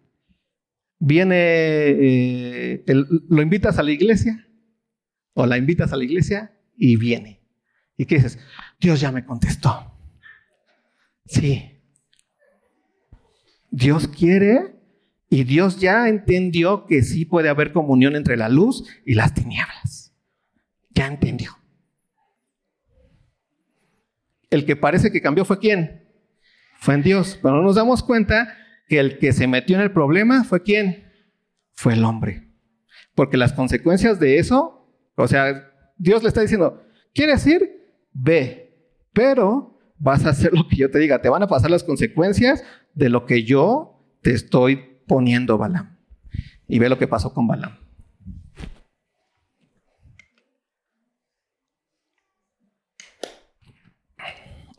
viene, eh, lo invitas a la iglesia o la invitas a la iglesia y viene. ¿Y qué dices? Dios ya me contestó. Sí. Dios quiere y Dios ya entendió que sí puede haber comunión entre la luz y las tinieblas. Ya entendió. El que parece que cambió fue quién? Fue en Dios. Pero no nos damos cuenta que el que se metió en el problema fue quién? Fue el hombre. Porque las consecuencias de eso, o sea, Dios le está diciendo, ¿quieres ir? Ve, pero vas a hacer lo que yo te diga. Te van a pasar las consecuencias de lo que yo te estoy poniendo, Balaam. Y ve lo que pasó con Balaam.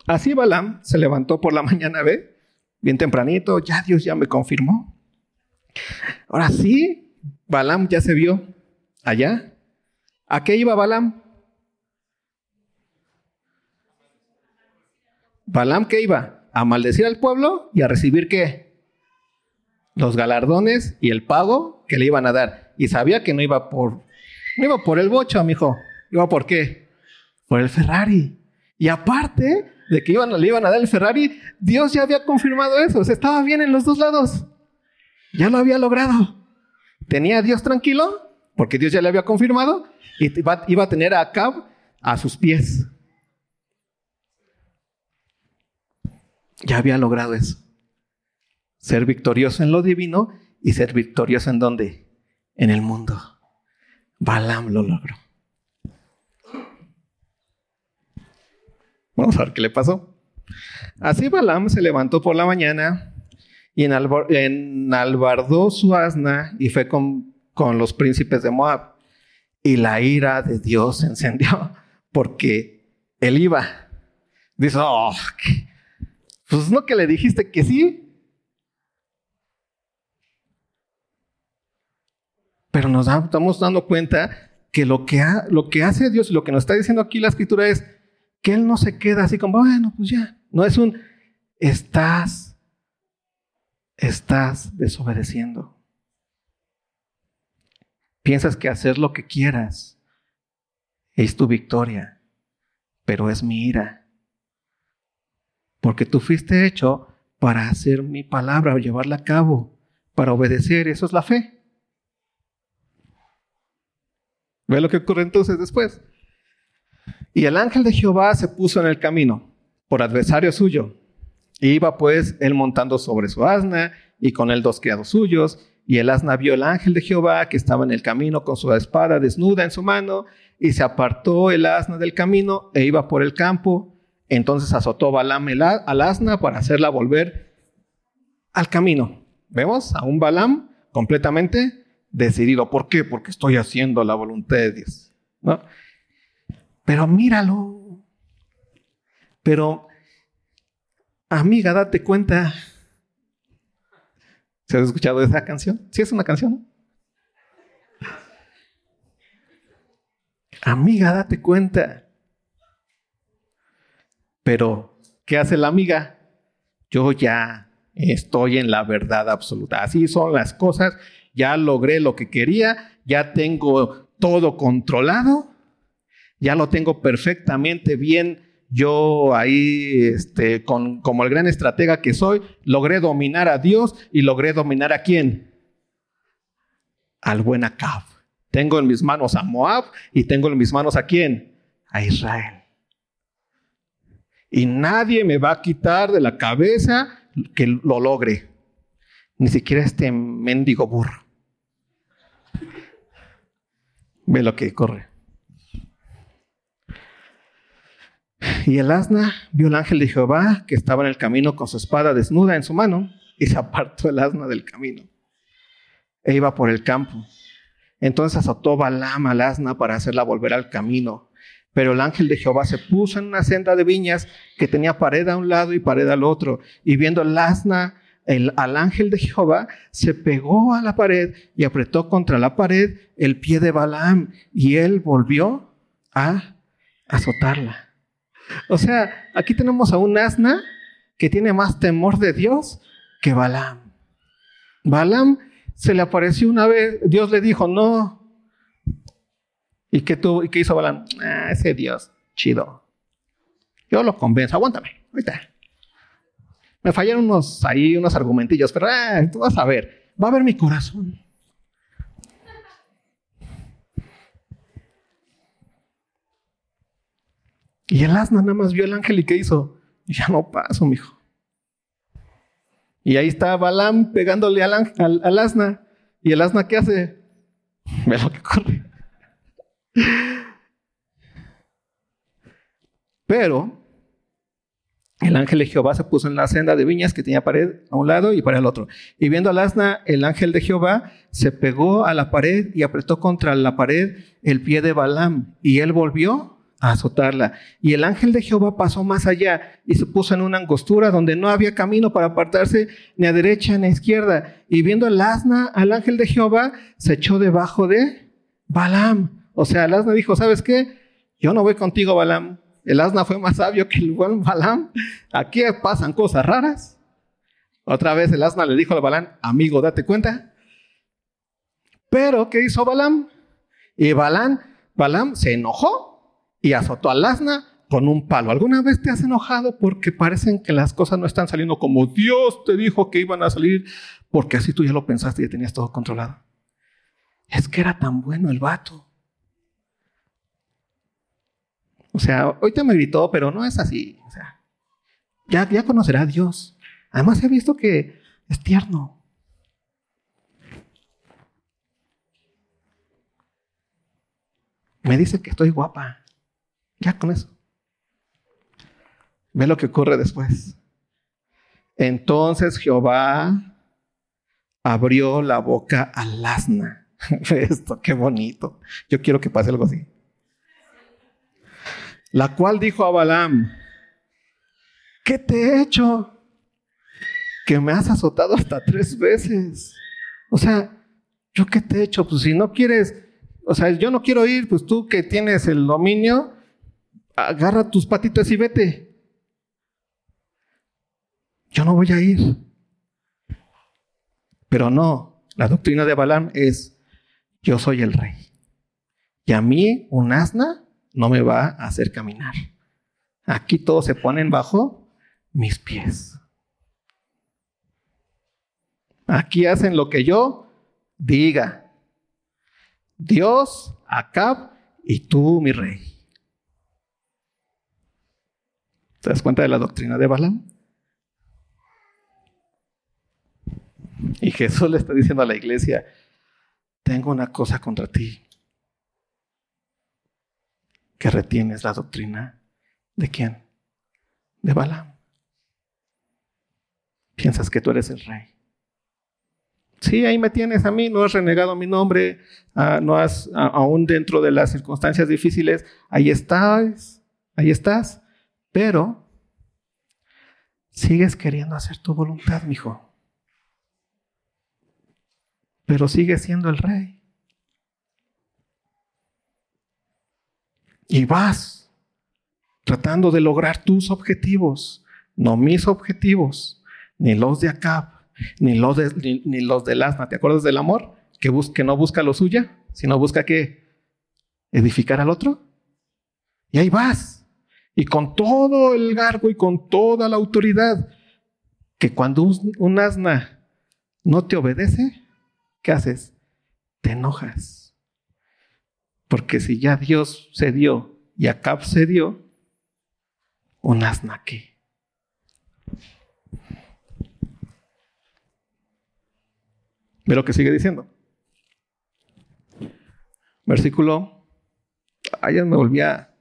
Así Balaam se levantó por la <laughs> mañana, ve, bien tempranito, ya Dios ya me confirmó. Ahora sí, Balaam ya se vio allá. ¿A qué iba Balaam? Balaam qué iba? A maldecir al pueblo y a recibir qué? Los galardones y el pago que le iban a dar. Y sabía que no iba por, no iba por el bocho, amigo. Iba por qué? por el Ferrari. Y aparte de que iban, le iban a dar el Ferrari, Dios ya había confirmado eso. O sea, estaba bien en los dos lados. Ya lo había logrado. Tenía a Dios tranquilo, porque Dios ya le había confirmado, y iba, iba a tener a Acab a sus pies. Ya había logrado eso. Ser victorioso en lo divino y ser victorioso en dónde? En el mundo. Balaam lo logró. Vamos a ver qué le pasó. Así Balaam se levantó por la mañana y enalbardó su asna y fue con, con los príncipes de Moab. Y la ira de Dios se encendió porque él iba. Dice, oh, pues no que le dijiste que sí. Pero nos estamos dando cuenta que lo que, lo que hace Dios y lo que nos está diciendo aquí la escritura es que Él no se queda así como, bueno, pues ya. No es un, estás, estás desobedeciendo. Piensas que hacer lo que quieras es tu victoria, pero es mi ira. Porque tú fuiste hecho para hacer mi palabra, llevarla a cabo, para obedecer. Eso es la fe. Ve lo que ocurre entonces después. Y el ángel de Jehová se puso en el camino por adversario suyo. iba pues él montando sobre su asna y con él dos criados suyos. Y el asna vio el ángel de Jehová que estaba en el camino con su espada desnuda en su mano. Y se apartó el asna del camino e iba por el campo. Entonces azotó Balaam al asna para hacerla volver al camino. ¿Vemos? A un Balaam completamente decidido. ¿Por qué? Porque estoy haciendo la voluntad de Dios. ¿no? Pero míralo. Pero, amiga, date cuenta. ¿Se has escuchado esa canción? ¿Sí es una canción? Amiga, date cuenta. Pero, ¿qué hace la amiga? Yo ya estoy en la verdad absoluta. Así son las cosas. Ya logré lo que quería. Ya tengo todo controlado ya lo tengo perfectamente bien. Yo ahí, este, con, como el gran estratega que soy, logré dominar a Dios y logré dominar a quién? Al buen Acab. Tengo en mis manos a Moab y tengo en mis manos a quién? A Israel. Y nadie me va a quitar de la cabeza que lo logre. Ni siquiera este mendigo burro. Ve lo que corre. Y el asna vio el ángel de Jehová que estaba en el camino con su espada desnuda en su mano y se apartó el asna del camino e iba por el campo. Entonces azotó Balaam al asna para hacerla volver al camino. Pero el ángel de Jehová se puso en una senda de viñas que tenía pared a un lado y pared al otro. Y viendo el asna el, al ángel de Jehová, se pegó a la pared y apretó contra la pared el pie de Balaam. Y él volvió a azotarla. O sea, aquí tenemos a un asna que tiene más temor de Dios que Balaam. Balaam se le apareció una vez, Dios le dijo, no. ¿Y qué, tú, y qué hizo Balaam? Ah, ese Dios, chido. Yo lo convenzo, aguántame, ahorita. Me fallaron unos ahí, unos argumentillos, pero ah, tú vas a ver, va a ver mi corazón. Y el asna nada más vio el ángel y ¿qué hizo? ya no paso, mijo. Y ahí está Balaam pegándole al, al, asna. ¿Y el asna qué hace? Ve lo que corre. Pero el ángel de Jehová se puso en la senda de viñas que tenía pared a un lado y para el otro. Y viendo al asna, el ángel de Jehová se pegó a la pared y apretó contra la pared el pie de Balaam. Y él volvió a azotarla. Y el ángel de Jehová pasó más allá y se puso en una angostura donde no había camino para apartarse ni a derecha ni a izquierda. Y viendo el asna al ángel de Jehová, se echó debajo de Balaam. O sea, el asna dijo, ¿sabes qué? Yo no voy contigo, Balaam. El asna fue más sabio que el buen Balaam. Aquí pasan cosas raras. Otra vez el asna le dijo a Balaam, amigo, date cuenta. Pero, ¿qué hizo Balaam? Y Balaam, Balaam se enojó y azotó al asna con un palo. ¿Alguna vez te has enojado porque parecen que las cosas no están saliendo como Dios te dijo que iban a salir? Porque así tú ya lo pensaste y ya tenías todo controlado. Es que era tan bueno el vato. O sea, hoy te me gritó, pero no es así. O sea, ya, ya conocerá a Dios. Además he visto que es tierno. Me dice que estoy guapa. Ya con eso. Ve lo que ocurre después. Entonces Jehová abrió la boca al asna. <laughs> Esto, qué bonito. Yo quiero que pase algo así. La cual dijo a Balaam, ¿qué te he hecho? Que me has azotado hasta tres veces. O sea, ¿yo qué te he hecho? Pues si no quieres, o sea, yo no quiero ir, pues tú que tienes el dominio, agarra tus patitas y vete yo no voy a ir. Pero no, la doctrina de Balaam es, yo soy el rey. Y a mí un asna no me va a hacer caminar. Aquí todos se ponen bajo mis pies. Aquí hacen lo que yo diga. Dios, Acab y tú, mi rey. ¿Te das cuenta de la doctrina de Balaam? Y Jesús le está diciendo a la iglesia, tengo una cosa contra ti, que retienes la doctrina de quién? De Balaam. Piensas que tú eres el rey. Sí, ahí me tienes a mí, no has renegado mi nombre, ah, no has, aún dentro de las circunstancias difíciles, ahí estás, ahí estás, pero sigues queriendo hacer tu voluntad, mi hijo pero sigue siendo el rey. Y vas tratando de lograr tus objetivos, no mis objetivos, ni los de Acab, ni los, de, ni, los del asna. ¿Te acuerdas del amor? Que, que no busca lo suya, sino busca que edificar al otro. Y ahí vas. Y con todo el garbo y con toda la autoridad, que cuando un asna no te obedece, ¿qué haces? Te enojas. Porque si ya Dios se dio y Acab se dio, un asna qué. Ve lo que sigue diciendo. Versículo. Ayer me volvía.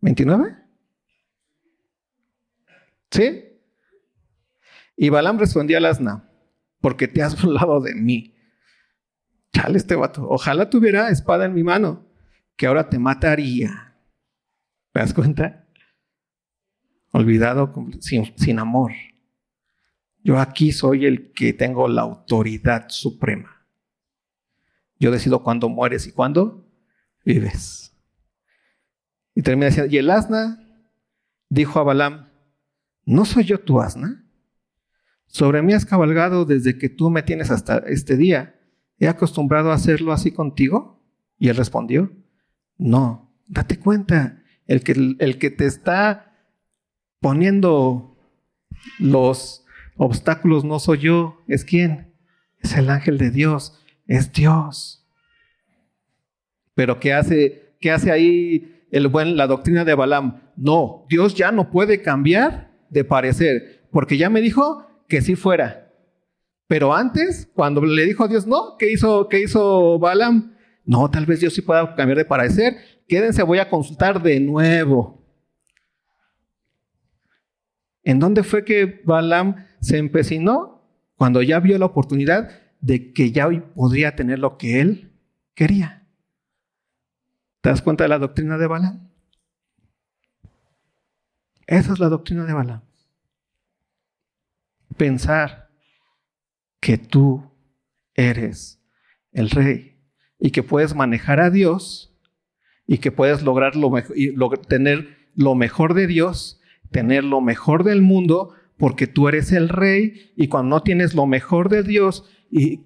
¿29? ¿Sí? Y Balaam respondió al asna porque te has burlado de mí. Chale este vato. Ojalá tuviera espada en mi mano, que ahora te mataría. ¿Te das cuenta? Olvidado sin, sin amor. Yo aquí soy el que tengo la autoridad suprema. Yo decido cuándo mueres y cuándo vives. Y termina diciendo, y el asna dijo a Balaam, ¿no soy yo tu asna? Sobre mí has cabalgado desde que tú me tienes hasta este día. ¿He acostumbrado a hacerlo así contigo? Y él respondió, no, date cuenta, el que, el que te está poniendo los obstáculos no soy yo, es quién? Es el ángel de Dios, es Dios. Pero ¿qué hace, qué hace ahí el buen, la doctrina de Balaam? No, Dios ya no puede cambiar de parecer, porque ya me dijo que sí fuera. Pero antes, cuando le dijo a Dios no, ¿qué hizo, qué hizo Balaam? No, tal vez Dios sí pueda cambiar de parecer. Quédense, voy a consultar de nuevo. ¿En dónde fue que Balaam se empecinó? Cuando ya vio la oportunidad de que ya hoy podría tener lo que él quería. ¿Te das cuenta de la doctrina de Balaam? Esa es la doctrina de Balaam pensar que tú eres el rey y que puedes manejar a Dios y que puedes lograr lo y tener lo mejor de Dios, tener lo mejor del mundo, porque tú eres el rey y cuando no tienes lo mejor de Dios y,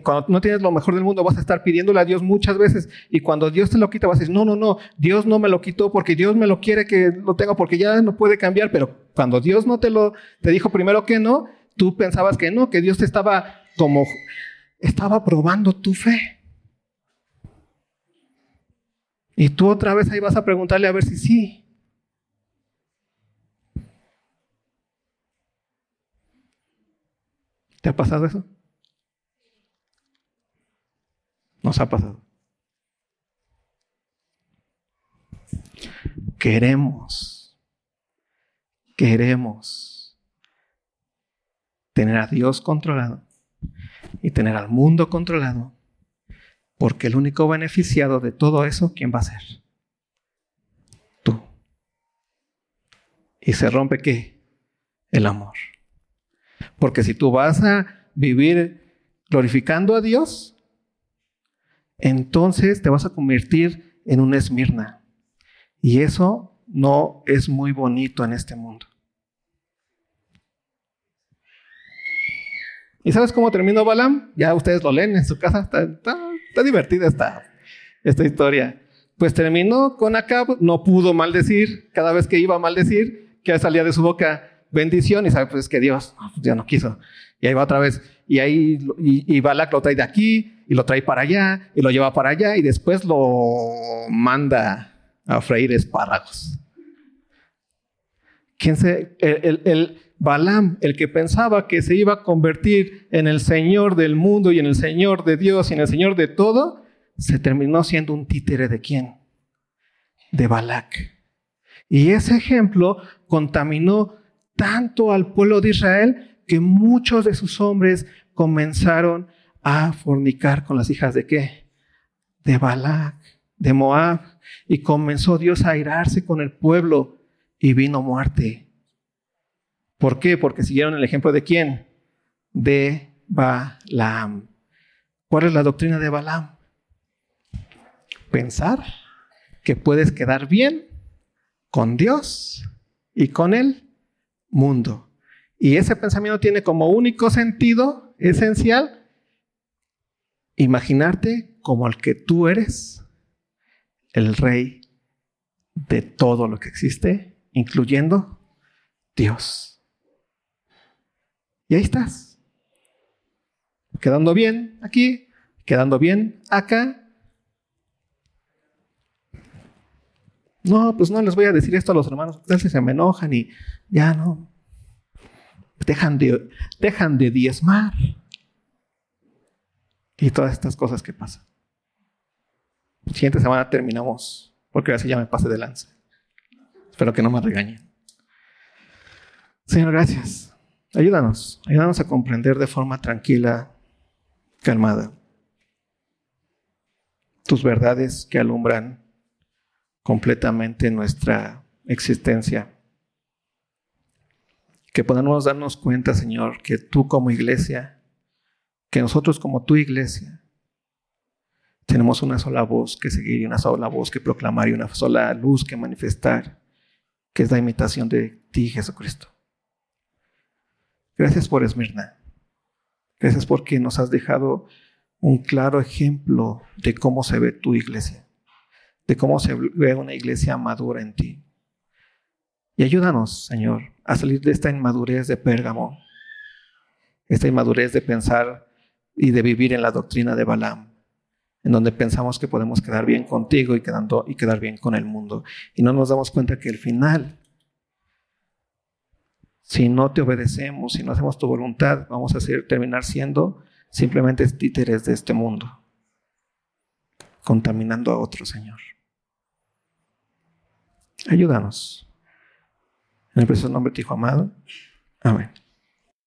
cuando no tienes lo mejor del mundo vas a estar pidiéndole a Dios muchas veces y cuando Dios te lo quita vas a decir, no, no, no, Dios no me lo quitó porque Dios me lo quiere que lo tenga porque ya no puede cambiar, pero cuando Dios no te lo, te dijo primero que no, tú pensabas que no, que Dios te estaba como, estaba probando tu fe. Y tú otra vez ahí vas a preguntarle a ver si sí. ¿Te ha pasado eso? Nos ha pasado. Queremos, queremos tener a Dios controlado y tener al mundo controlado, porque el único beneficiado de todo eso, ¿quién va a ser? Tú. ¿Y se rompe qué? El amor. Porque si tú vas a vivir glorificando a Dios, entonces te vas a convertir en una Esmirna. Y eso no es muy bonito en este mundo. ¿Y sabes cómo terminó Balaam? Ya ustedes lo leen en su casa. Está, está, divertida esta, esta historia. Pues terminó con Acab, no pudo maldecir. Cada vez que iba a maldecir, que salía de su boca bendición y sabe pues que Dios pues, ya no quiso. Y ahí va otra vez. Y ahí y, Balak lo trae de aquí y lo trae para allá y lo lleva para allá y después lo manda a freír espárragos. ¿Quién se, el, el, Balaam, el que pensaba que se iba a convertir en el Señor del mundo y en el Señor de Dios y en el Señor de todo, se terminó siendo un títere de quién? De Balak. Y ese ejemplo contaminó tanto al pueblo de Israel que muchos de sus hombres comenzaron a fornicar con las hijas de qué? De Balac, de Moab. Y comenzó Dios a airarse con el pueblo y vino muerte. ¿Por qué? Porque siguieron el ejemplo de quién? De Balaam. ¿Cuál es la doctrina de Balaam? Pensar que puedes quedar bien con Dios y con el mundo. Y ese pensamiento tiene como único sentido esencial imaginarte como el que tú eres, el rey de todo lo que existe, incluyendo Dios. Y ahí estás, quedando bien aquí, quedando bien acá. No, pues no les voy a decir esto a los hermanos, si se me enojan y ya no. Dejan de, dejan de diezmar. Y todas estas cosas que pasan. Siguiente semana terminamos, porque así ya me pase de lanza. Espero que no me regañen. Señor, gracias. Ayúdanos, ayúdanos a comprender de forma tranquila, calmada, tus verdades que alumbran completamente nuestra existencia. Que podamos darnos cuenta, Señor, que tú como iglesia que nosotros como tu iglesia tenemos una sola voz que seguir y una sola voz que proclamar y una sola luz que manifestar, que es la imitación de ti, Jesucristo. Gracias por Esmirna. Gracias porque nos has dejado un claro ejemplo de cómo se ve tu iglesia, de cómo se ve una iglesia madura en ti. Y ayúdanos, Señor, a salir de esta inmadurez de Pérgamo, esta inmadurez de pensar y de vivir en la doctrina de Balaam, en donde pensamos que podemos quedar bien contigo y, quedando, y quedar bien con el mundo. Y no nos damos cuenta que el final, si no te obedecemos, si no hacemos tu voluntad, vamos a ser, terminar siendo simplemente títeres de este mundo, contaminando a otro, Señor. Ayúdanos. En el precioso nombre de tu Hijo amado. Amén.